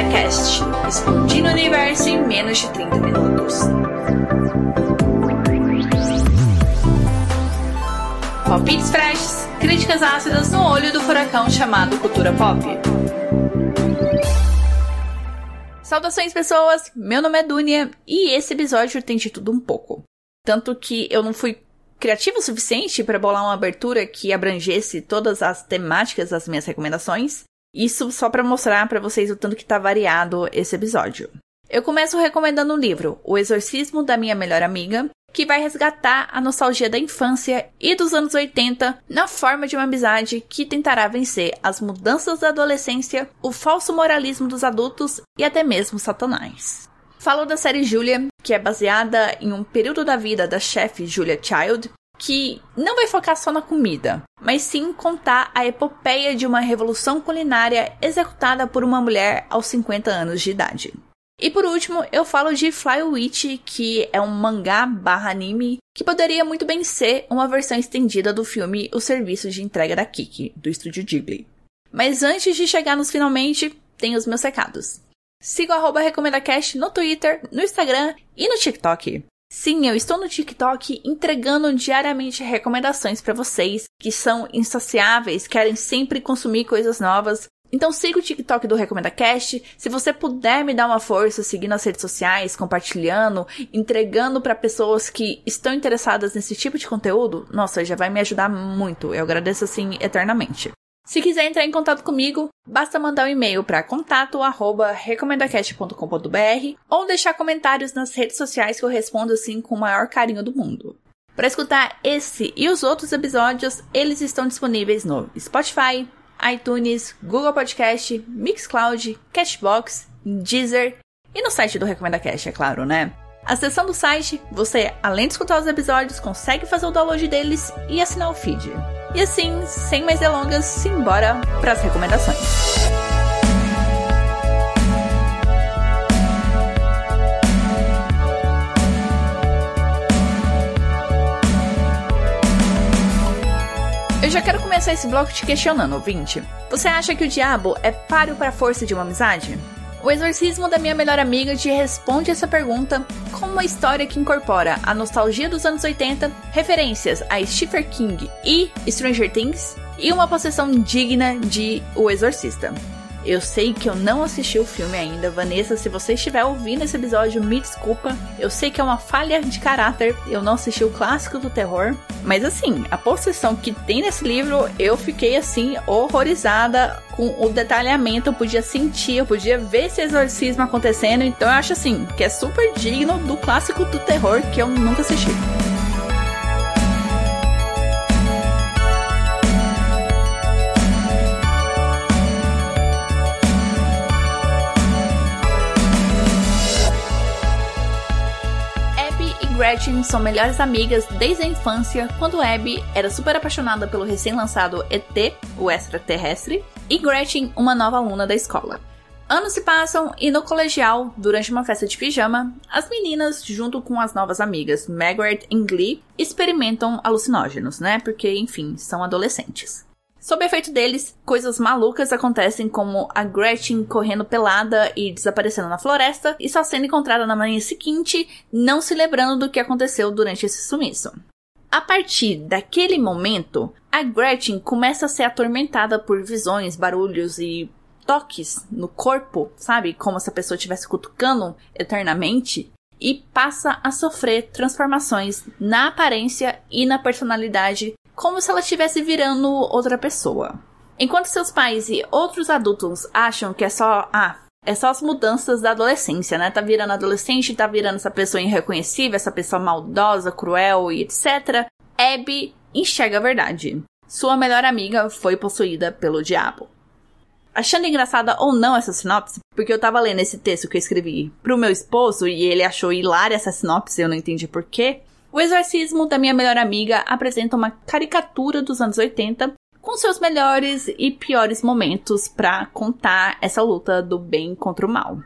Recomenda Cast, explodindo o universo em menos de 30 minutos. Palpites freshes, críticas ácidas no olho do furacão chamado cultura pop. Saudações pessoas, meu nome é Dunia e esse episódio tem de tudo um pouco. Tanto que eu não fui criativo o suficiente para bolar uma abertura que abrangesse todas as temáticas das minhas recomendações. Isso só para mostrar para vocês o tanto que tá variado esse episódio. Eu começo recomendando o livro O Exorcismo da Minha Melhor Amiga, que vai resgatar a nostalgia da infância e dos anos 80 na forma de uma amizade que tentará vencer as mudanças da adolescência, o falso moralismo dos adultos e até mesmo Satanás. Falo da série Julia, que é baseada em um período da vida da chefe Julia Child, que não vai focar só na comida, mas sim contar a epopeia de uma revolução culinária executada por uma mulher aos 50 anos de idade. E por último, eu falo de Fly Witch, que é um mangá barra anime que poderia muito bem ser uma versão estendida do filme O Serviço de Entrega da Kiki, do estúdio Ghibli. Mas antes de chegar nos finalmente, tem os meus recados. Siga o arroba RecomendaCast no Twitter, no Instagram e no TikTok. Sim, eu estou no TikTok entregando diariamente recomendações para vocês que são insaciáveis, querem sempre consumir coisas novas. Então siga o TikTok do RecomendaCast. Se você puder me dar uma força seguindo as redes sociais, compartilhando, entregando para pessoas que estão interessadas nesse tipo de conteúdo, nossa, já vai me ajudar muito. Eu agradeço assim eternamente. Se quiser entrar em contato comigo, basta mandar um e-mail para contato@recomendacast.com.br ou deixar comentários nas redes sociais que eu respondo assim com o maior carinho do mundo. Para escutar esse e os outros episódios, eles estão disponíveis no Spotify, iTunes, Google Podcast, Mixcloud, Cashbox, Deezer e no site do Recomenda Cash, é claro, né? Acessando o site, você, além de escutar os episódios, consegue fazer o download deles e assinar o feed. E assim, sem mais delongas, simbora para as recomendações. Eu já quero começar esse bloco te questionando, ouvinte. Você acha que o diabo é páreo para a força de uma amizade? O Exorcismo da Minha Melhor Amiga te responde essa pergunta com uma história que incorpora a nostalgia dos anos 80, referências a Stephen King e Stranger Things e uma possessão digna de O Exorcista. Eu sei que eu não assisti o filme ainda, Vanessa. Se você estiver ouvindo esse episódio, me desculpa. Eu sei que é uma falha de caráter, eu não assisti o clássico do terror. Mas assim, a possessão que tem nesse livro, eu fiquei assim, horrorizada com o detalhamento. Eu podia sentir, eu podia ver esse exorcismo acontecendo. Então eu acho assim, que é super digno do clássico do terror que eu nunca assisti. Gretchen são melhores amigas desde a infância, quando Abby era super apaixonada pelo recém-lançado ET, o extraterrestre, e Gretchen, uma nova aluna da escola. Anos se passam e no colegial, durante uma festa de pijama, as meninas, junto com as novas amigas Margaret e Glee, experimentam alucinógenos, né? Porque, enfim, são adolescentes. Sob efeito deles, coisas malucas acontecem como a Gretchen correndo pelada e desaparecendo na floresta e só sendo encontrada na manhã seguinte, não se lembrando do que aconteceu durante esse sumiço. A partir daquele momento, a Gretchen começa a ser atormentada por visões, barulhos e toques no corpo, sabe? Como se a pessoa estivesse cutucando eternamente. E passa a sofrer transformações na aparência e na personalidade como se ela estivesse virando outra pessoa. Enquanto seus pais e outros adultos acham que é só, ah, é só as mudanças da adolescência, né? Tá virando adolescente, tá virando essa pessoa irreconhecível, essa pessoa maldosa, cruel e etc. Abby enxerga a verdade. Sua melhor amiga foi possuída pelo diabo. Achando engraçada ou não essa sinopse, porque eu tava lendo esse texto que eu escrevi pro meu esposo e ele achou hilária essa sinopse, eu não entendi porquê. O Exorcismo da Minha Melhor Amiga apresenta uma caricatura dos anos 80 com seus melhores e piores momentos para contar essa luta do bem contra o mal.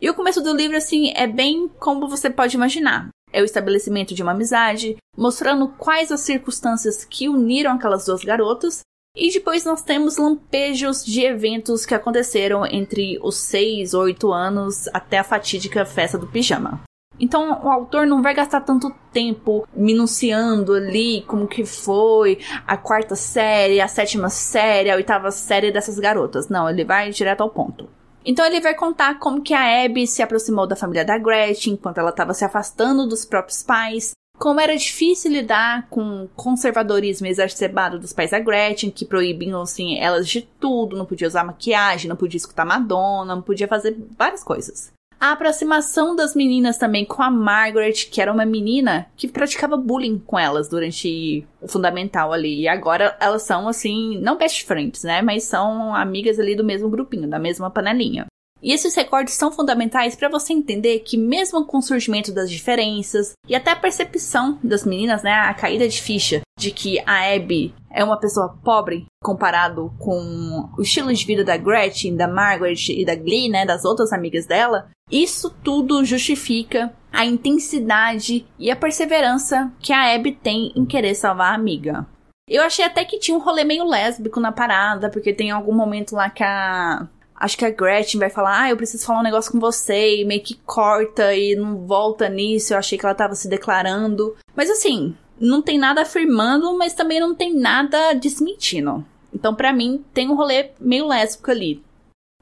E o começo do livro, assim, é bem como você pode imaginar. É o estabelecimento de uma amizade, mostrando quais as circunstâncias que uniram aquelas duas garotas, E depois nós temos lampejos de eventos que aconteceram entre os 6 ou 8 anos até a fatídica festa do pijama. Então o autor não vai gastar tanto tempo minuciando ali como que foi a quarta série, a sétima série, a oitava série dessas garotas. Não, ele vai direto ao ponto. Então ele vai contar como que a Abby se aproximou da família da Gretchen enquanto ela estava se afastando dos próprios pais, como era difícil lidar com o conservadorismo exacerbado dos pais da Gretchen, que proibiam assim elas de tudo, não podia usar maquiagem, não podia escutar Madonna, não podia fazer várias coisas. A aproximação das meninas também com a Margaret, que era uma menina que praticava bullying com elas durante o fundamental ali. E agora elas são, assim, não best friends, né? Mas são amigas ali do mesmo grupinho, da mesma panelinha. E esses recortes são fundamentais para você entender que, mesmo com o surgimento das diferenças e até a percepção das meninas, né, a caída de ficha de que a Abby é uma pessoa pobre comparado com o estilo de vida da Gretchen, da Margaret e da Glee, né, das outras amigas dela, isso tudo justifica a intensidade e a perseverança que a Abby tem em querer salvar a amiga. Eu achei até que tinha um rolê meio lésbico na parada, porque tem algum momento lá que a Acho que a Gretchen vai falar, ah, eu preciso falar um negócio com você, e meio que corta e não volta nisso. Eu achei que ela tava se declarando. Mas assim, não tem nada afirmando, mas também não tem nada desmentindo. Então, para mim, tem um rolê meio lésbico ali.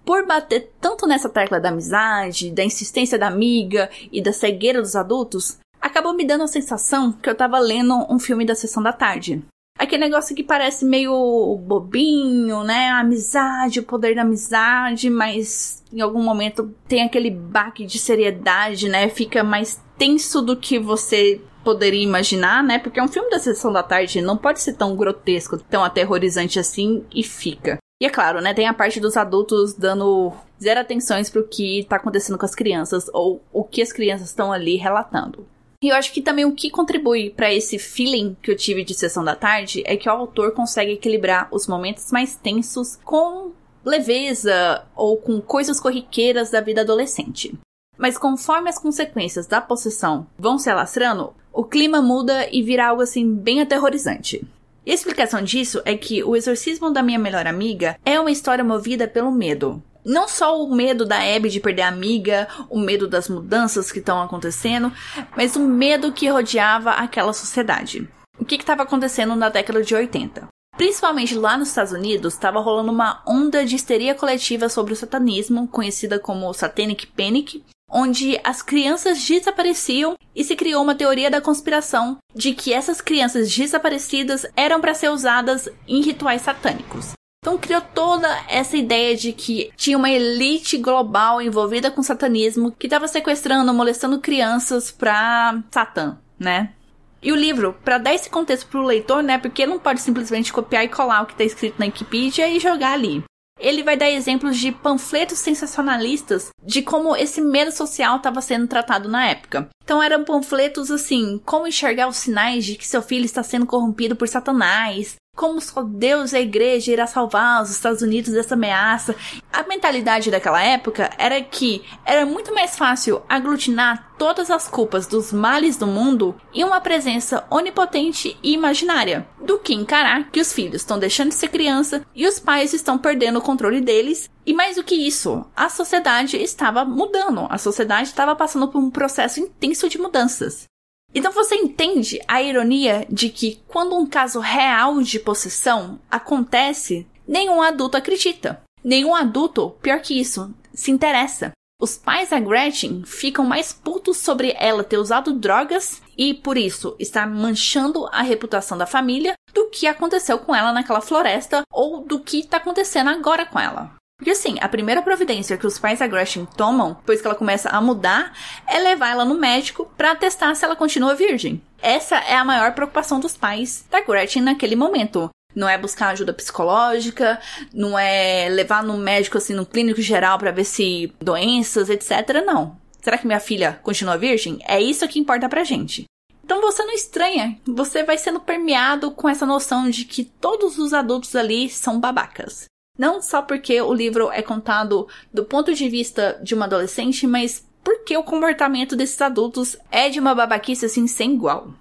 Por bater tanto nessa tecla da amizade, da insistência da amiga e da cegueira dos adultos, acabou me dando a sensação que eu tava lendo um filme da sessão da tarde. Aquele negócio que parece meio bobinho, né? A amizade, o poder da amizade, mas em algum momento tem aquele baque de seriedade, né? Fica mais tenso do que você poderia imaginar, né? Porque é um filme da sessão da tarde, não pode ser tão grotesco, tão aterrorizante assim e fica. E é claro, né, tem a parte dos adultos dando zero atenções pro que tá acontecendo com as crianças ou o que as crianças estão ali relatando. E eu acho que também o que contribui para esse feeling que eu tive de sessão da tarde é que o autor consegue equilibrar os momentos mais tensos com leveza ou com coisas corriqueiras da vida adolescente. Mas conforme as consequências da possessão vão se alastrando, o clima muda e vira algo assim bem aterrorizante. E a explicação disso é que o exorcismo da minha melhor amiga é uma história movida pelo medo não só o medo da Abby de perder a amiga, o medo das mudanças que estão acontecendo, mas o medo que rodeava aquela sociedade. O que estava acontecendo na década de 80? Principalmente lá nos Estados Unidos, estava rolando uma onda de histeria coletiva sobre o satanismo, conhecida como Satanic Panic, onde as crianças desapareciam e se criou uma teoria da conspiração de que essas crianças desaparecidas eram para ser usadas em rituais satânicos. Então criou toda essa ideia de que tinha uma elite global envolvida com satanismo que estava sequestrando, molestando crianças pra Satã, né? E o livro, para dar esse contexto pro leitor, né? Porque ele não pode simplesmente copiar e colar o que tá escrito na Wikipedia e jogar ali. Ele vai dar exemplos de panfletos sensacionalistas de como esse medo social estava sendo tratado na época. Então eram panfletos assim, como enxergar os sinais de que seu filho está sendo corrompido por Satanás, como só Deus e a igreja irá salvar os Estados Unidos dessa ameaça. A mentalidade daquela época era que era muito mais fácil aglutinar todas as culpas dos males do mundo em uma presença onipotente e imaginária, do que encarar que os filhos estão deixando de ser criança e os pais estão perdendo o controle deles. E mais do que isso, a sociedade estava mudando, a sociedade estava passando por um processo intenso de mudanças. Então você entende a ironia de que quando um caso real de possessão acontece, nenhum adulto acredita. Nenhum adulto, pior que isso, se interessa. Os pais da Gretchen ficam mais putos sobre ela ter usado drogas e, por isso, estar manchando a reputação da família do que aconteceu com ela naquela floresta ou do que está acontecendo agora com ela. Porque assim, a primeira providência que os pais da Gretchen tomam, depois que ela começa a mudar, é levar ela no médico para testar se ela continua virgem. Essa é a maior preocupação dos pais da Gretchen naquele momento. Não é buscar ajuda psicológica, não é levar no médico, assim, no clínico geral para ver se doenças, etc. Não. Será que minha filha continua virgem? É isso que importa pra gente. Então você não estranha, você vai sendo permeado com essa noção de que todos os adultos ali são babacas. Não só porque o livro é contado do ponto de vista de uma adolescente, mas porque o comportamento desses adultos é de uma babaquice assim sem igual.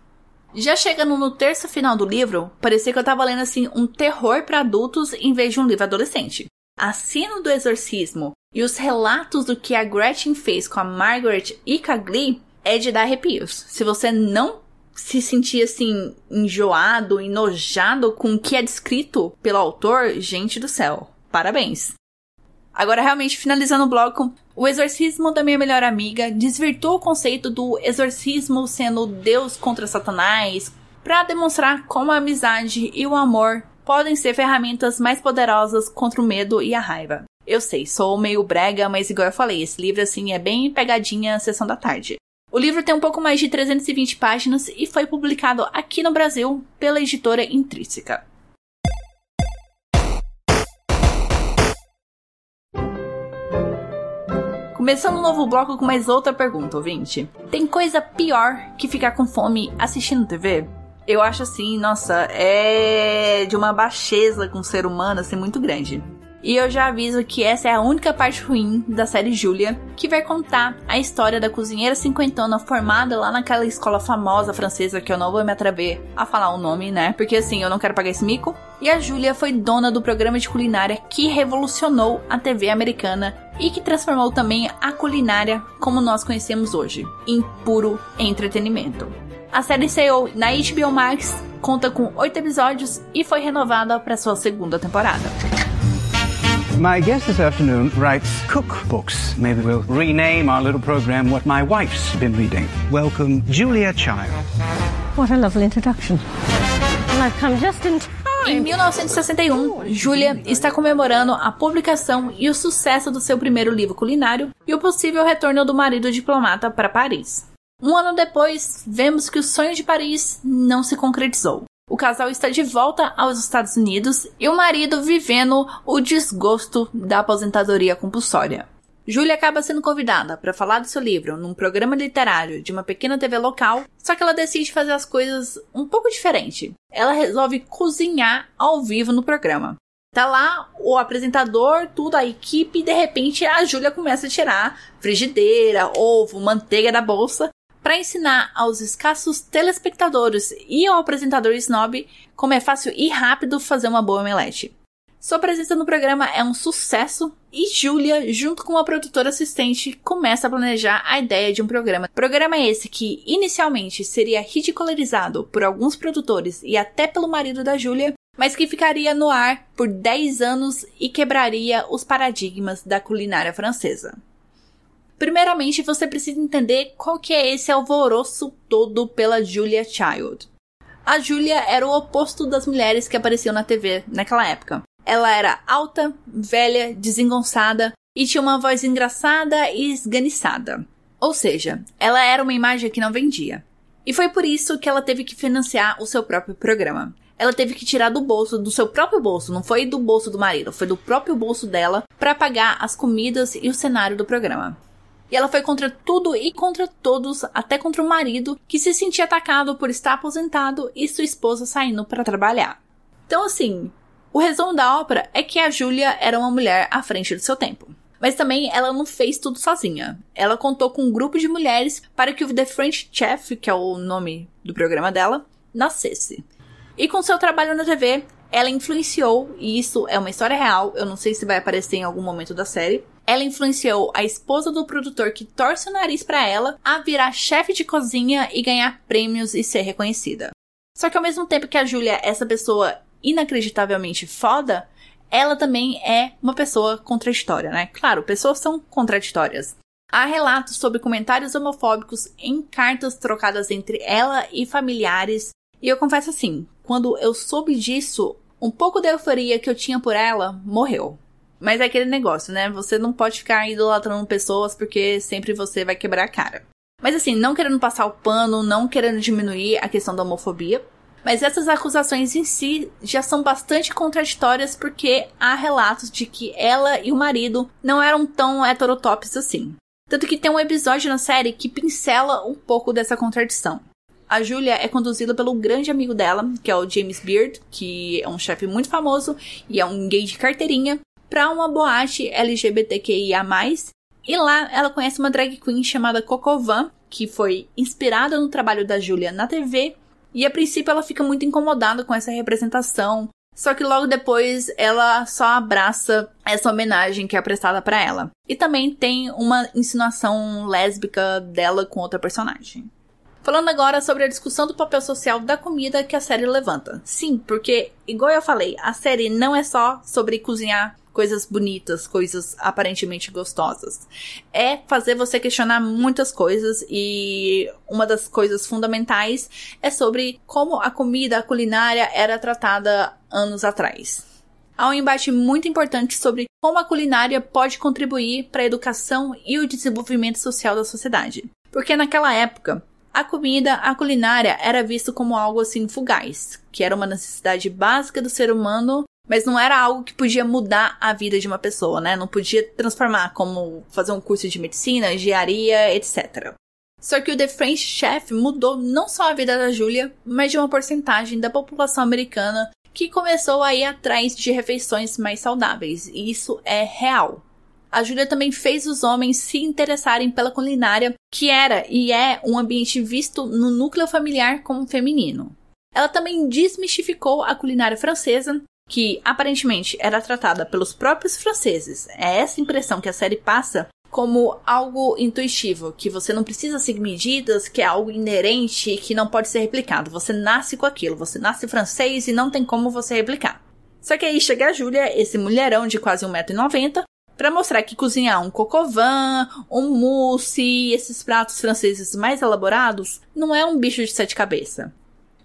Já chegando no terço final do livro, parecia que eu tava lendo assim um terror para adultos em vez de um livro adolescente. A cena do exorcismo e os relatos do que a Gretchen fez com a Margaret e com a Glee é de dar arrepios. Se você não se sentir assim enjoado, enojado com o que é descrito pelo autor, gente do céu, parabéns. Agora, realmente, finalizando o bloco, o exorcismo da minha melhor amiga desvirtuou o conceito do exorcismo sendo Deus contra Satanás para demonstrar como a amizade e o amor podem ser ferramentas mais poderosas contra o medo e a raiva. Eu sei, sou meio brega, mas igual eu falei, esse livro assim é bem pegadinha sessão da tarde. O livro tem um pouco mais de 320 páginas e foi publicado aqui no Brasil pela editora Intrínseca. Começando um novo bloco com mais outra pergunta, ouvinte. Tem coisa pior que ficar com fome assistindo TV? Eu acho assim, nossa, é de uma baixeza com o ser humano assim muito grande. E eu já aviso que essa é a única parte ruim da série Julia, que vai contar a história da cozinheira cinquentona formada lá naquela escola famosa francesa que eu não vou me atrever a falar o nome, né? Porque assim, eu não quero pagar esse mico. E a Julia foi dona do programa de culinária que revolucionou a TV americana e que transformou também a culinária como nós conhecemos hoje, em puro entretenimento. A série saiu na HBO Max, conta com oito episódios e foi renovada para sua segunda temporada. My guest this afternoon writes cookbooks. Maybe we'll rename our little program What My Wife's Been Reading. Welcome, Julia Child. What a lovely introduction. And I've come just in Em 1961, Julia está comemorando a publicação e o sucesso do seu primeiro livro culinário e o possível retorno do marido diplomata para Paris. Um ano depois, vemos que o sonho de Paris não se concretizou. O casal está de volta aos Estados Unidos e o marido vivendo o desgosto da aposentadoria compulsória. Julia acaba sendo convidada para falar do seu livro num programa literário de uma pequena TV local, só que ela decide fazer as coisas um pouco diferente. Ela resolve cozinhar ao vivo no programa. Tá lá o apresentador, tudo, a equipe, e de repente a Júlia começa a tirar frigideira, ovo, manteiga da bolsa para ensinar aos escassos telespectadores e ao apresentador snob como é fácil e rápido fazer uma boa omelete. Sua presença no programa é um sucesso e Julia, junto com uma produtora assistente, começa a planejar a ideia de um programa. Programa esse que inicialmente seria ridicularizado por alguns produtores e até pelo marido da Julia, mas que ficaria no ar por 10 anos e quebraria os paradigmas da culinária francesa. Primeiramente, você precisa entender qual que é esse alvoroço todo pela Julia Child. A Julia era o oposto das mulheres que apareciam na TV naquela época. Ela era alta, velha, desengonçada e tinha uma voz engraçada e esganiçada. Ou seja, ela era uma imagem que não vendia. E foi por isso que ela teve que financiar o seu próprio programa. Ela teve que tirar do bolso, do seu próprio bolso, não foi do bolso do marido, foi do próprio bolso dela para pagar as comidas e o cenário do programa. E ela foi contra tudo e contra todos, até contra o marido, que se sentia atacado por estar aposentado e sua esposa saindo para trabalhar. Então, assim, o resumo da ópera é que a Julia era uma mulher à frente do seu tempo. Mas também ela não fez tudo sozinha. Ela contou com um grupo de mulheres para que o The French Chef, que é o nome do programa dela, nascesse. E com seu trabalho na TV, ela influenciou, e isso é uma história real, eu não sei se vai aparecer em algum momento da série, ela influenciou a esposa do produtor que torce o nariz para ela a virar chefe de cozinha e ganhar prêmios e ser reconhecida. Só que ao mesmo tempo que a Julia é essa pessoa inacreditavelmente foda, ela também é uma pessoa contraditória, né? Claro, pessoas são contraditórias. Há relatos sobre comentários homofóbicos em cartas trocadas entre ela e familiares, e eu confesso assim, quando eu soube disso, um pouco da euforia que eu tinha por ela morreu. Mas é aquele negócio, né? Você não pode ficar idolatrando pessoas porque sempre você vai quebrar a cara. Mas assim, não querendo passar o pano, não querendo diminuir a questão da homofobia. Mas essas acusações em si já são bastante contraditórias porque há relatos de que ela e o marido não eram tão heterotópicos assim. Tanto que tem um episódio na série que pincela um pouco dessa contradição. A Julia é conduzida pelo grande amigo dela, que é o James Beard, que é um chefe muito famoso e é um gay de carteirinha, para uma boate LGBTQIA+. E lá ela conhece uma drag queen chamada Coco Van, que foi inspirada no trabalho da Julia na TV E a princípio ela fica muito incomodada com essa representação, só que logo depois ela só abraça essa homenagem que é prestada para ela. E também tem uma insinuação lésbica dela com outra personagem. Falando agora sobre a discussão do papel social da comida que a série levanta. Sim, porque, igual eu falei, a série não é só sobre cozinhar coisas bonitas, coisas aparentemente gostosas. É fazer você questionar muitas coisas e uma das coisas fundamentais é sobre como a comida, a culinária era tratada anos atrás. Há um embate muito importante sobre como a culinária pode contribuir para a educação e o desenvolvimento social da sociedade. Porque naquela época, a comida, a culinária era visto como algo assim fugaz, que era uma necessidade básica do ser humano, mas não era algo que podia mudar a vida de uma pessoa, né? Não podia transformar como fazer um curso de medicina, engenharia, etc. Só que o The French Chef mudou não só a vida da Julia, mas de uma porcentagem da população americana que começou a ir atrás de refeições mais saudáveis, e isso é real a Júlia também fez os homens se interessarem pela culinária, que era e é um ambiente visto no núcleo familiar como feminino. Ela também desmistificou a culinária francesa, que aparentemente era tratada pelos próprios franceses. É essa impressão que a série passa como algo intuitivo, que você não precisa seguir medidas, que é algo inerente que não pode ser replicado. Você nasce com aquilo, você nasce francês e não tem como você replicar. Só que aí chega a Júlia, esse mulherão de quase 1,90m, para mostrar que cozinhar um cocovan, um mousse, esses pratos franceses mais elaborados, não é um bicho de sete cabeças.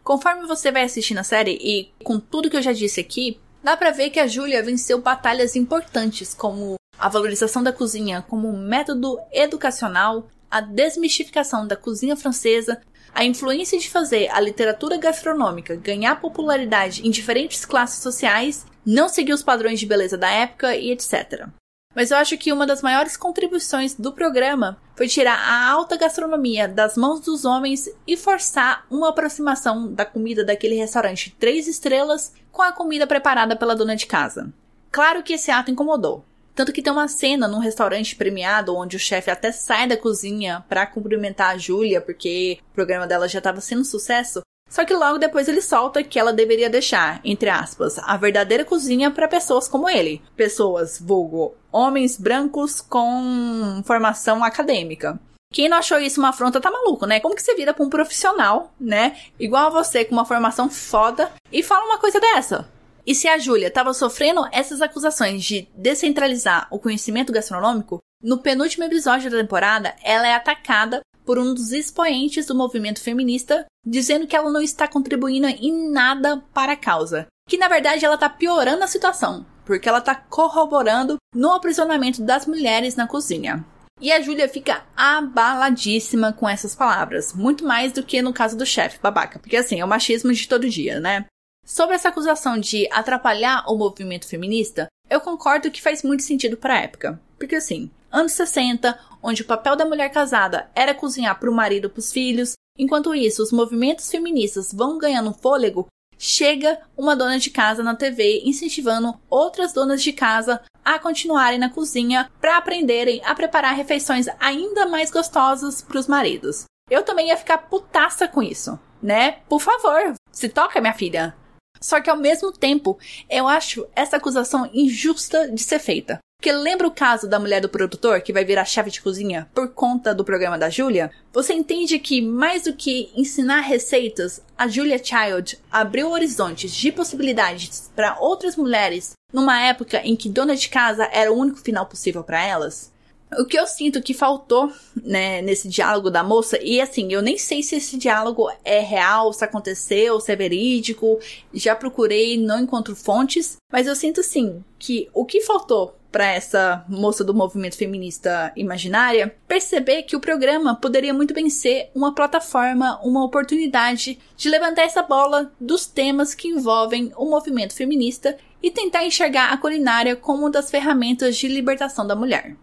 Conforme você vai assistindo a série e com tudo que eu já disse aqui, dá para ver que a Julia venceu batalhas importantes como a valorização da cozinha como método educacional, a desmistificação da cozinha francesa, a influência de fazer a literatura gastronômica ganhar popularidade em diferentes classes sociais, não seguir os padrões de beleza da época e etc. Mas eu acho que uma das maiores contribuições do programa foi tirar a alta gastronomia das mãos dos homens e forçar uma aproximação da comida daquele restaurante três estrelas com a comida preparada pela dona de casa. Claro que esse ato incomodou. Tanto que tem uma cena num restaurante premiado onde o chefe até sai da cozinha para cumprimentar a Júlia porque o programa dela já estava sendo sucesso só que logo depois ele solta que ela deveria deixar, entre aspas, a verdadeira cozinha para pessoas como ele. Pessoas, vulgo, homens brancos com formação acadêmica. Quem não achou isso uma afronta tá maluco, né? Como que você vira pra um profissional, né? Igual a você, com uma formação foda, e fala uma coisa dessa? E se a Júlia tava sofrendo essas acusações de descentralizar o conhecimento gastronômico, no penúltimo episódio da temporada, ela é atacada por um dos expoentes do movimento feminista, dizendo que ela não está contribuindo em nada para a causa. Que na verdade ela está piorando a situação, porque ela está corroborando no aprisionamento das mulheres na cozinha. E a Júlia fica abaladíssima com essas palavras, muito mais do que no caso do chefe babaca, porque assim, é o machismo de todo dia, né? Sobre essa acusação de atrapalhar o movimento feminista, eu concordo que faz muito sentido para a época. Porque assim, anos 60, onde o papel da mulher casada era cozinhar para o marido e para os filhos, enquanto isso os movimentos feministas vão ganhando fôlego, chega uma dona de casa na TV incentivando outras donas de casa a continuarem na cozinha para aprenderem a preparar refeições ainda mais gostosas para os maridos. Eu também ia ficar putaça com isso, né? Por favor, se toca, minha filha. Só que ao mesmo tempo, eu acho essa acusação injusta de ser feita. Porque lembra o caso da mulher do produtor que vai virar chefe de cozinha por conta do programa da Julia? Você entende que mais do que ensinar receitas, a Julia Child abriu horizontes de possibilidades para outras mulheres numa época em que dona de casa era o único final possível para elas? O que eu sinto que faltou, né, nesse diálogo da moça, e assim, eu nem sei se esse diálogo é real, se aconteceu, se é verídico, já procurei, não encontro fontes, mas eu sinto assim que o que faltou para essa moça do movimento feminista imaginária perceber que o programa poderia muito bem ser uma plataforma, uma oportunidade de levantar essa bola dos temas que envolvem o movimento feminista e tentar enxergar a culinária como uma das ferramentas de libertação da mulher.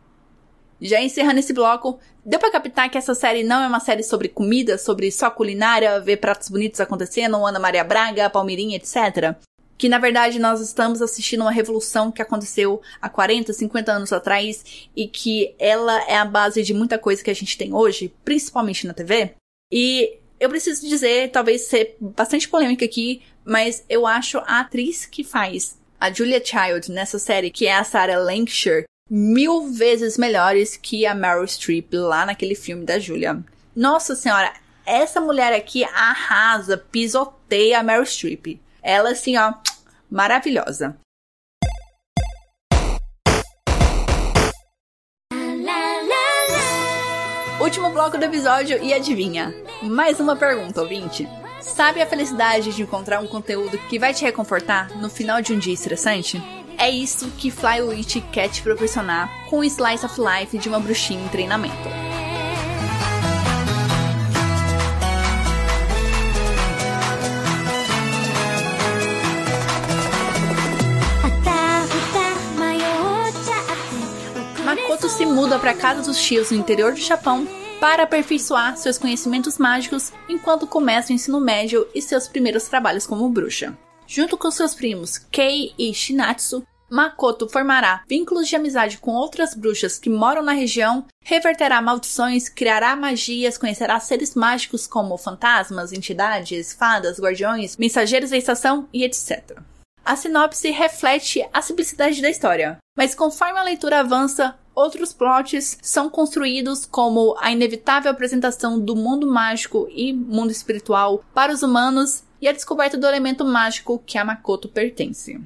Já encerrando esse bloco, deu para captar que essa série não é uma série sobre comida, sobre só culinária, ver pratos bonitos acontecendo, Ana Maria Braga, Palmeirinha, etc. Que na verdade nós estamos assistindo uma revolução que aconteceu há 40, 50 anos atrás e que ela é a base de muita coisa que a gente tem hoje, principalmente na TV. E Eu preciso dizer, talvez ser bastante polêmica aqui, mas eu acho a atriz que faz a Julia Child nessa série, que é a Sarah Lancashire, mil vezes melhores que a Meryl Streep lá naquele filme da Julia. Nossa senhora, essa mulher aqui arrasa, pisoteia a Meryl Streep. Ela assim, ó, maravilhosa. Último bloco do episódio e adivinha? Mais uma pergunta, ouvinte. Sabe a felicidade de encontrar um conteúdo que vai te reconfortar no final de um dia estressante? É isso que Flywitch quer te proporcionar com o Slice of Life de uma bruxinha em treinamento. Se muda para casa dos tios no interior do Japão para aperfeiçoar seus conhecimentos mágicos enquanto começa o ensino médio e seus primeiros trabalhos como bruxa. Junto com seus primos Kei e Shinatsu, Makoto formará vínculos de amizade com outras bruxas que moram na região, reverterá maldições, criará magias, conhecerá seres mágicos como fantasmas, entidades, fadas, guardiões, mensageiros da estação e etc. A sinopse reflete a simplicidade da história, mas conforme a leitura avança, outros plots são construídos como a inevitável apresentação do mundo mágico e mundo espiritual para os humanos e a descoberta do elemento mágico que a Makoto pertence.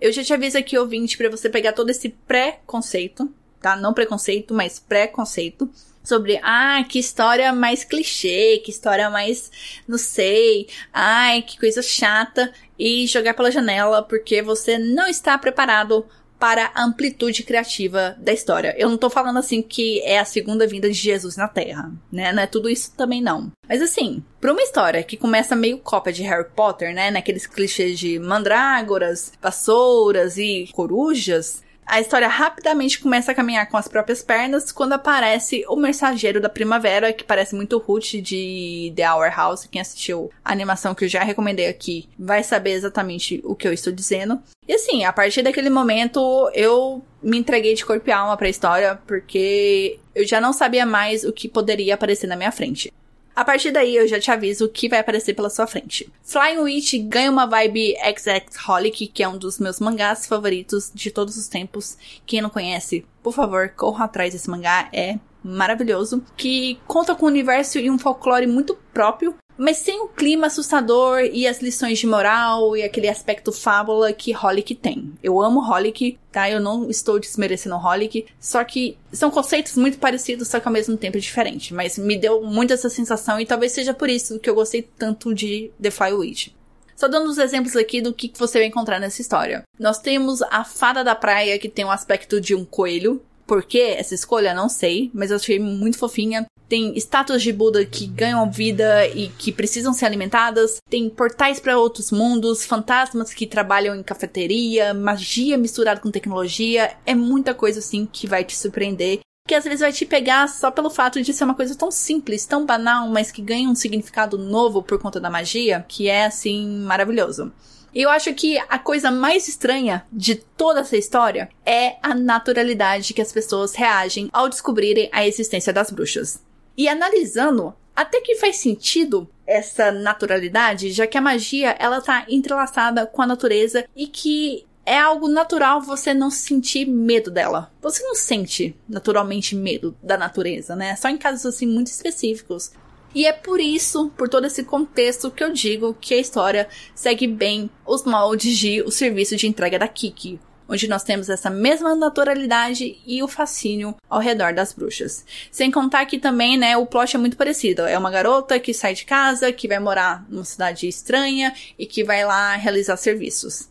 Eu já te aviso aqui, ouvinte, para você pegar todo esse pré-conceito, tá? Não preconceito, mas pré-conceito. Sobre, ah, que história mais clichê, que história mais, não sei, ai, que coisa chata, e jogar pela janela porque você não está preparado para a amplitude criativa da história. Eu não tô falando assim que é a segunda vinda de Jesus na Terra, né? Não é tudo isso também não. Mas assim, para uma história que começa meio cópia de Harry Potter, né, naqueles clichês de mandrágoras, vassouras e corujas, a história rapidamente começa a caminhar com as próprias pernas quando aparece o Mensageiro da Primavera, que parece muito Ruth de The Hour House. Quem assistiu a animação que eu já recomendei aqui vai saber exatamente o que eu estou dizendo. E assim, a partir daquele momento eu me entreguei de corpo e alma para a história, porque eu já não sabia mais o que poderia aparecer na minha frente. A partir daí eu já te aviso o que vai aparecer pela sua frente. Flying Witch ganha uma vibe XX Holic, que é um dos meus mangás favoritos de todos os tempos. Quem não conhece, por favor, corra atrás desse mangá, é maravilhoso. Que conta com um universo e um folclore muito próprio, mas sem o clima assustador e as lições de moral e aquele aspecto fábula que Holic tem. Eu amo Holic, tá? Eu não estou desmerecendo Holic, só que são conceitos muito parecidos, só que ao mesmo tempo diferente. Mas me deu muito essa sensação e talvez seja por isso que eu gostei tanto de The Fly Witch. Só dando uns exemplos aqui do que você vai encontrar nessa história. Nós temos a fada da praia que tem o um aspecto de um coelho, por que essa escolha? Não sei, mas eu achei muito fofinha. Tem estátuas de Buda que ganham vida e que precisam ser alimentadas. Tem portais para outros mundos, fantasmas que trabalham em cafeteria, magia misturada com tecnologia. É muita coisa assim que vai te surpreender. Que às vezes vai te pegar só pelo fato de ser uma coisa tão simples, tão banal, mas que ganha um significado novo por conta da magia, que é assim maravilhoso. Eu acho que a coisa mais estranha de toda essa história é a naturalidade que as pessoas reagem ao descobrirem a existência das bruxas. E analisando, até que faz sentido essa naturalidade, já que a magia ela tá entrelaçada com a natureza e que é algo natural você não sentir medo dela. Você não sente naturalmente medo da natureza, né? Só em casos assim muito específicos. E é por isso, por todo esse contexto, que eu digo que a história segue bem os moldes de o serviço de entrega da Kiki, onde nós temos essa mesma naturalidade e o fascínio ao redor das bruxas. Sem contar que também, né, o plot é muito parecido. É uma garota que sai de casa, que vai morar numa cidade estranha e que vai lá realizar serviços.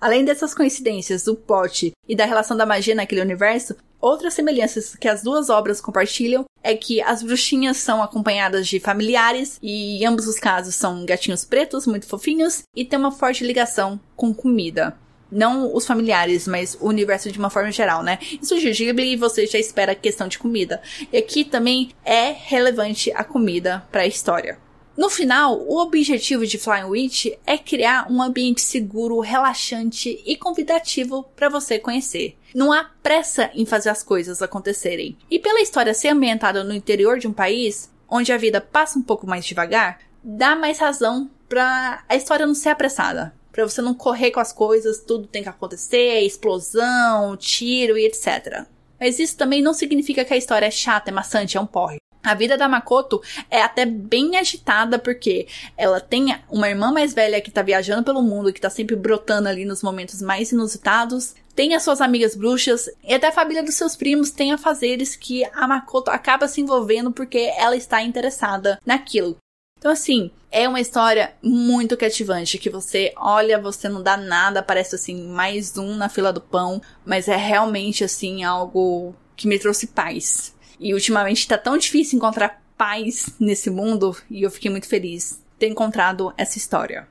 Além dessas coincidências do plot e da relação da magia naquele universo, outras semelhanças que as duas obras compartilham é que as bruxinhas são acompanhadas de familiares e em ambos os casos são gatinhos pretos muito fofinhos e tem uma forte ligação com comida. Não os familiares, mas o universo de uma forma geral, né? Isso de Ghibli você já espera a questão de comida. E aqui também é relevante a comida para a história. No final, o objetivo de Flying Witch é criar um ambiente seguro, relaxante e convidativo para você conhecer. Não há pressa em fazer as coisas acontecerem. E pela história ser ambientada no interior de um país, onde a vida passa um pouco mais devagar, dá mais razão pra a história não ser apressada. Pra você não correr com as coisas, tudo tem que acontecer, explosão, tiro e etc. Mas isso também não significa que a história é chata, é maçante, é um porre. A vida da Makoto é até bem agitada porque ela tem uma irmã mais velha que tá viajando pelo mundo, que tá sempre brotando ali nos momentos mais inusitados. Tem as suas amigas bruxas e até a família dos seus primos tem afazeres que a Makoto acaba se envolvendo porque ela está interessada naquilo. Então, assim, é uma história muito cativante que você olha, você não dá nada, parece assim, mais um na fila do pão, mas é realmente assim algo que me trouxe paz. E ultimamente tá tão difícil encontrar paz nesse mundo e eu fiquei muito feliz ter encontrado essa história.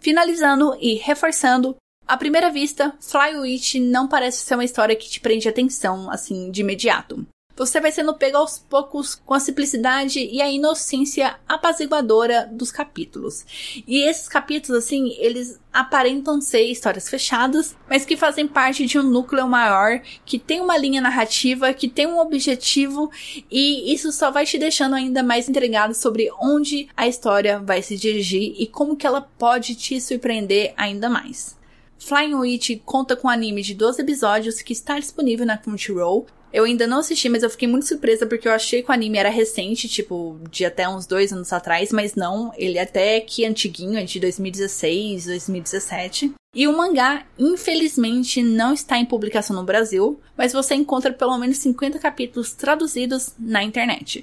Finalizando e reforçando, à primeira vista, Fly Witch não parece ser uma história que te prende atenção assim de imediato. Você vai sendo pego aos poucos com a simplicidade e a inocência apaziguadora dos capítulos. E esses capítulos, assim, eles aparentam ser histórias fechadas, mas que fazem parte de um núcleo maior, que tem uma linha narrativa, que tem um objetivo, e isso só vai te deixando ainda mais intrigado sobre onde a história vai se dirigir e como que ela pode te surpreender ainda mais. Flying Witch conta com um anime de 12 episódios que está disponível na Crunchyroll. Eu ainda não assisti, mas eu fiquei muito surpresa porque eu achei que o anime era recente, tipo, de até uns dois anos atrás, mas não, ele é até que antiguinho, é de 2016, 2017. E o mangá, infelizmente, não está em publicação no Brasil, mas você encontra pelo menos 50 capítulos traduzidos na internet.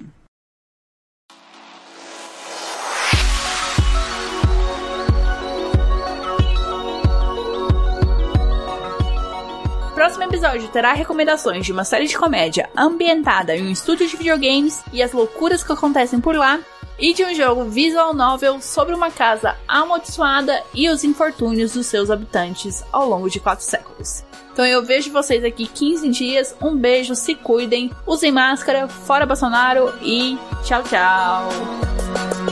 Próximo episódio terá recomendações de uma série de comédia ambientada em um estúdio de videogames e as loucuras que acontecem por lá, e de um jogo visual novel sobre uma casa amaldiçoada e os infortúnios dos seus habitantes ao longo de quatro séculos. Então eu vejo vocês aqui 15 dias. Um beijo, se cuidem, usem máscara, fora Bolsonaro e tchau, tchau.